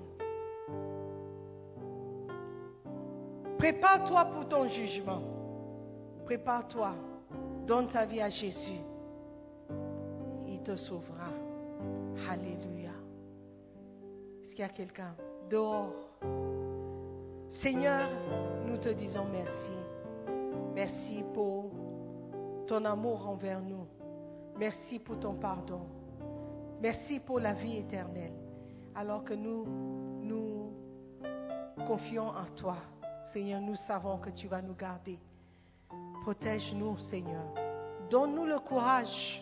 Prépare-toi pour ton jugement. Prépare-toi. Donne ta vie à Jésus. Il te sauvera. Alléluia. Est-ce qu'il y a quelqu'un dehors? Seigneur, nous te disons merci. Merci pour ton amour envers nous. Merci pour ton pardon. Merci pour la vie éternelle. Alors que nous nous confions en toi, Seigneur, nous savons que tu vas nous garder. Protège-nous, Seigneur. Donne-nous le courage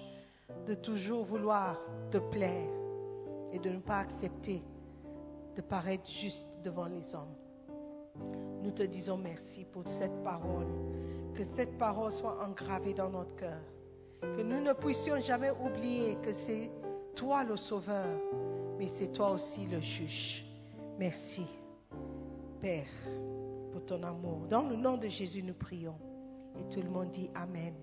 de toujours vouloir te plaire et de ne pas accepter de paraître juste devant les hommes. Nous te disons merci pour cette parole. Que cette parole soit engravée dans notre cœur. Que nous ne puissions jamais oublier que c'est toi le sauveur, mais c'est toi aussi le juge. Merci, Père, ton amour. Dans le nom de Jésus, nous prions. Et tout le monde dit Amen.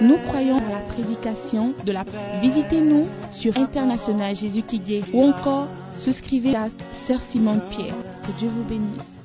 Nous croyons à la prédication de la Visitez-nous sur International Jésus qui ou encore souscrivez à Sœur Simone Pierre. Que Dieu vous bénisse.